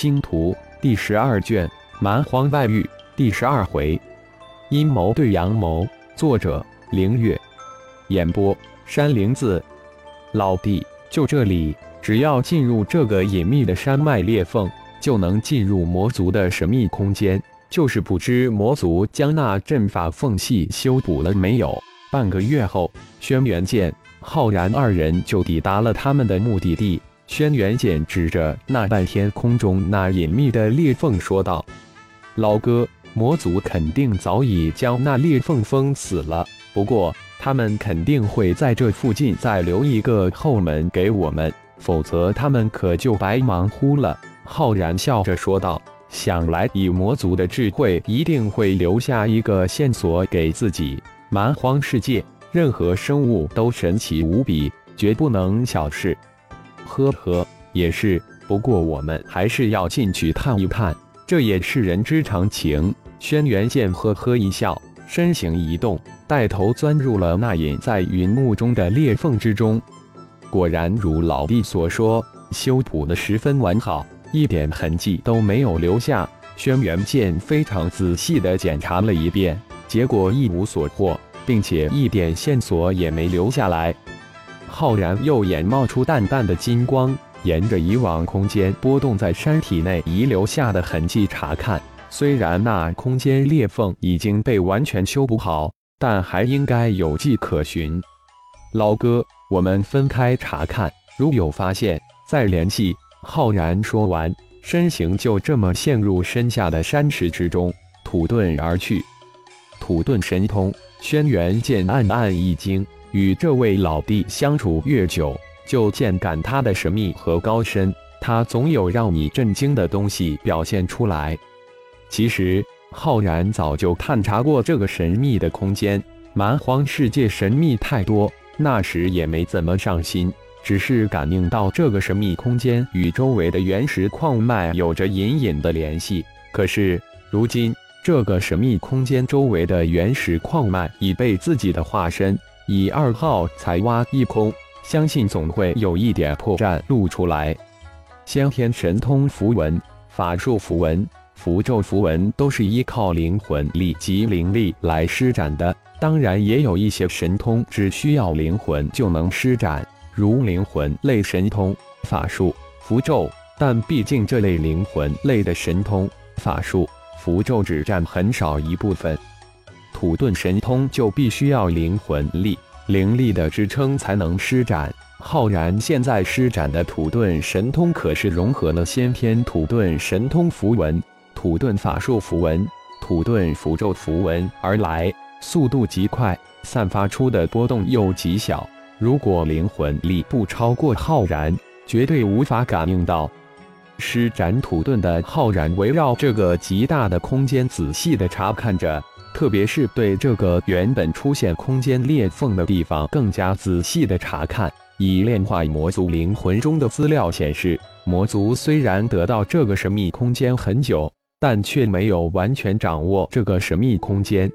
星图第十二卷蛮荒外域第十二回，阴谋对阳谋。作者：凌月。演播：山灵子。老弟，就这里，只要进入这个隐秘的山脉裂缝，就能进入魔族的神秘空间。就是不知魔族将那阵法缝隙修补了没有。半个月后，轩辕剑、浩然二人就抵达了他们的目的地。轩辕剑指着那半天空中那隐秘的裂缝说道：“老哥，魔族肯定早已将那裂缝封死了。不过，他们肯定会在这附近再留一个后门给我们，否则他们可就白忙乎了。”浩然笑着说道：“想来以魔族的智慧，一定会留下一个线索给自己。蛮荒世界，任何生物都神奇无比，绝不能小视。”呵呵，也是。不过我们还是要进去探一探，这也是人之常情。轩辕剑呵呵一笑，身形一动，带头钻入了那隐在云雾中的裂缝之中。果然如老弟所说，修补的十分完好，一点痕迹都没有留下。轩辕剑非常仔细地检查了一遍，结果一无所获，并且一点线索也没留下来。浩然右眼冒出淡淡的金光，沿着以往空间波动在山体内遗留下的痕迹查看。虽然那空间裂缝已经被完全修补好，但还应该有迹可循。老哥，我们分开查看，如有发现再联系。浩然说完，身形就这么陷入身下的山石之中，土遁而去。土遁神通，轩辕剑暗暗一惊。与这位老弟相处越久，就渐感他的神秘和高深。他总有让你震惊的东西表现出来。其实，浩然早就探查过这个神秘的空间。蛮荒世界神秘太多，那时也没怎么上心，只是感应到这个神秘空间与周围的原石矿脉有着隐隐的联系。可是，如今这个神秘空间周围的原石矿脉已被自己的化身。以二号才挖一空，相信总会有一点破绽露出来。先天神通符文、法术符文、符咒符文都是依靠灵魂力及灵力来施展的，当然也有一些神通只需要灵魂就能施展，如灵魂类神通、法术、符咒。但毕竟这类灵魂类的神通、法术、符咒只占很少一部分。土遁神通就必须要灵魂力、灵力的支撑才能施展。浩然现在施展的土遁神通可是融合了先天土遁神通符文、土遁法术符文、土遁符咒符文而来，速度极快，散发出的波动又极小。如果灵魂力不超过浩然，绝对无法感应到。施展土遁的浩然围绕这个极大的空间仔细地查看着。特别是对这个原本出现空间裂缝的地方更加仔细的查看。以炼化魔族灵魂中的资料显示，魔族虽然得到这个神秘空间很久，但却没有完全掌握这个神秘空间。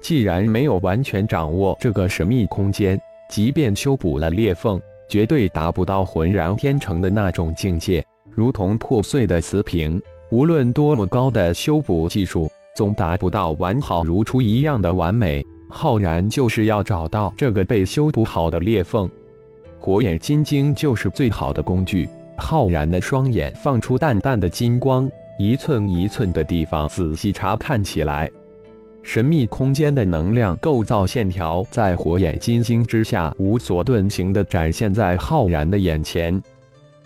既然没有完全掌握这个神秘空间，即便修补了裂缝，绝对达不到浑然天成的那种境界，如同破碎的瓷瓶。无论多么高的修补技术。总达不到完好如初一样的完美。浩然就是要找到这个被修补好的裂缝，火眼金睛就是最好的工具。浩然的双眼放出淡淡的金光，一寸一寸的地方仔细查看起来。神秘空间的能量构造线条在火眼金睛之下无所遁形地展现在浩然的眼前。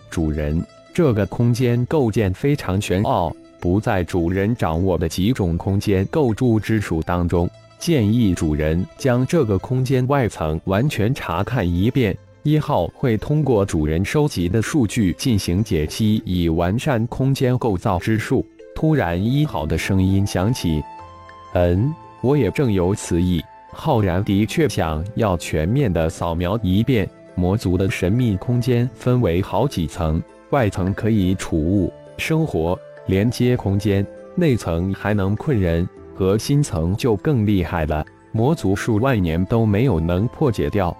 主人，这个空间构建非常玄奥。不在主人掌握的几种空间构筑之属当中，建议主人将这个空间外层完全查看一遍。一号会通过主人收集的数据进行解析，以完善空间构造之术。突然，一号的声音响起：“嗯，我也正有此意。”浩然的确想要全面的扫描一遍魔族的神秘空间，分为好几层，外层可以储物生活。连接空间内层还能困人，核心层就更厉害了。魔族数万年都没有能破解掉。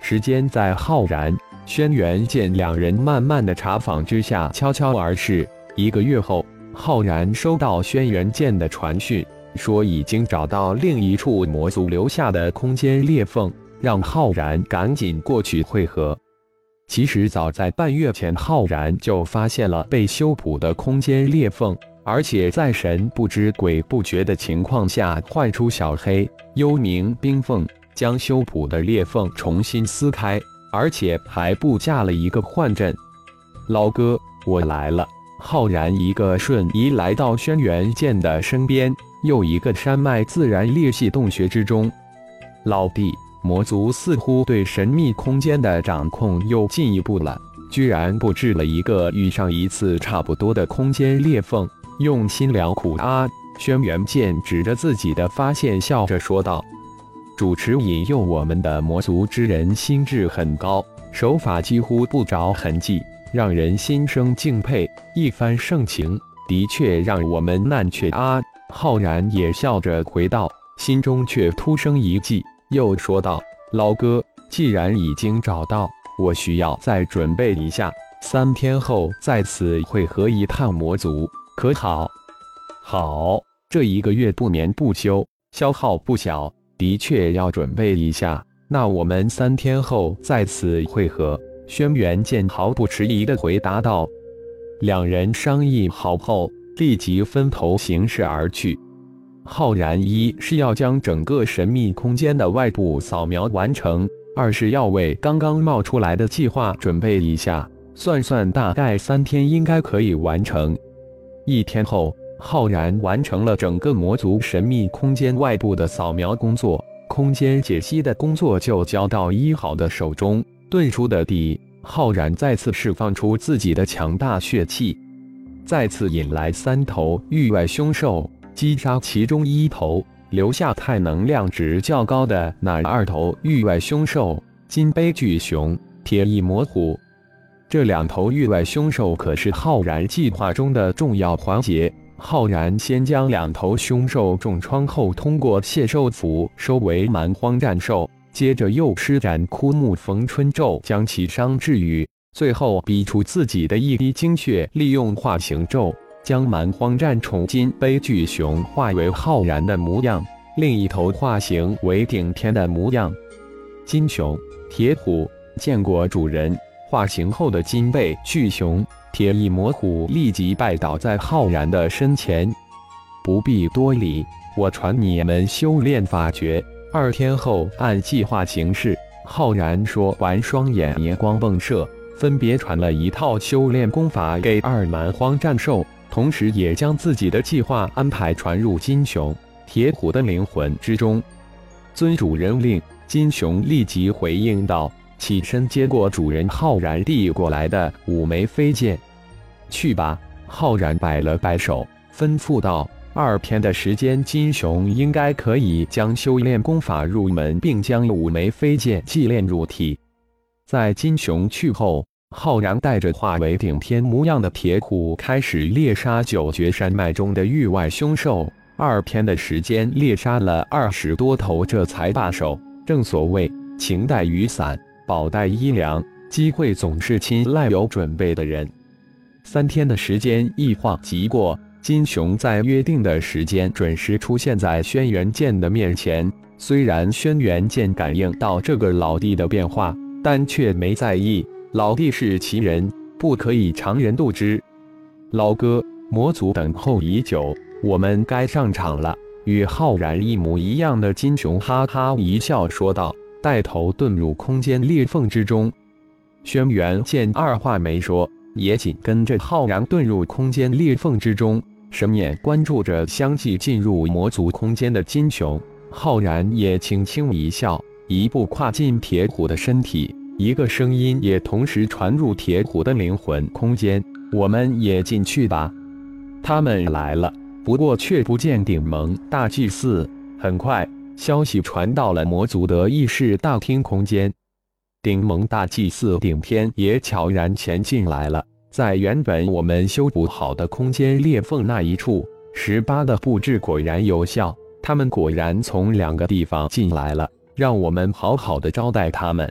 时间在浩然、轩辕剑两人慢慢的查访之下悄悄而逝。一个月后，浩然收到轩辕剑的传讯，说已经找到另一处魔族留下的空间裂缝，让浩然赶紧过去会合。其实早在半月前，浩然就发现了被修补的空间裂缝，而且在神不知鬼不觉的情况下，唤出小黑、幽冥、冰凤，将修补的裂缝重新撕开，而且还布架了一个幻阵。老哥，我来了。浩然一个瞬移来到轩辕剑的身边，又一个山脉自然裂隙洞穴之中。老弟，魔族似乎对神秘空间的掌控又进一步了，居然布置了一个与上一次差不多的空间裂缝，用心良苦啊！轩辕剑指着自己的发现，笑着说道：“主持引诱我们的魔族之人心智很高，手法几乎不着痕迹。”让人心生敬佩，一番盛情的确让我们难却啊！浩然也笑着回道，心中却突生一计，又说道：“老哥，既然已经找到，我需要再准备一下，三天后在此会合一趟魔族，可好？”“好。”这一个月不眠不休，消耗不小，的确要准备一下。那我们三天后在此会合。轩辕剑毫不迟疑地回答道：“两人商议好后，立即分头行事而去。浩然一是要将整个神秘空间的外部扫描完成，二是要为刚刚冒出来的计划准备一下。算算，大概三天应该可以完成。一天后，浩然完成了整个魔族神秘空间外部的扫描工作，空间解析的工作就交到一号的手中。”遁出的地，浩然再次释放出自己的强大血气，再次引来三头域外凶兽，击杀其中一头，留下太能量值较高的那二头域外凶兽——金杯巨熊、铁翼魔虎。这两头域外凶兽可是浩然计划中的重要环节。浩然先将两头凶兽重创后，通过谢兽符收为蛮荒战兽。接着又施展枯木逢春咒，将其伤治愈。最后逼出自己的一滴精血，利用化形咒将蛮荒战宠金杯巨熊化为浩然的模样，另一头化形为顶天的模样。金熊、铁虎见过主人，化形后的金背巨熊、铁翼魔虎立即拜倒在浩然的身前。不必多礼，我传你们修炼法诀。二天后，按计划行事。浩然说完，双眼银光迸射，分别传了一套修炼功法给二蛮荒战兽，同时也将自己的计划安排传入金熊、铁虎的灵魂之中。遵主人令，金熊立即回应道，起身接过主人浩然递过来的五枚飞剑。去吧，浩然摆了摆手，吩咐道。二天的时间，金熊应该可以将修炼功法入门，并将五枚飞剑祭炼入体。在金熊去后，浩然带着化为顶天模样的铁虎，开始猎杀九绝山脉中的域外凶兽。二天的时间，猎杀了二十多头，这才罢手。正所谓情带雨伞，宝带衣粮，机会总是青睐有准备的人。三天的时间一晃即过。金熊在约定的时间准时出现在轩辕剑的面前。虽然轩辕剑感应到这个老弟的变化，但却没在意。老弟是奇人，不可以常人度之。老哥，魔族等候已久，我们该上场了。与浩然一模一样的金熊哈哈一笑说道，带头遁入空间裂缝之中。轩辕剑二话没说，也紧跟着浩然遁入空间裂缝之中。神眼关注着相继进入魔族空间的金熊，浩然也轻轻一笑，一步跨进铁虎的身体。一个声音也同时传入铁虎的灵魂空间：“我们也进去吧。”他们来了，不过却不见顶盟大祭司。很快，消息传到了魔族的议事大厅空间，顶盟大祭司顶天也悄然前进来了。在原本我们修补好的空间裂缝那一处，十八的布置果然有效。他们果然从两个地方进来了，让我们好好的招待他们。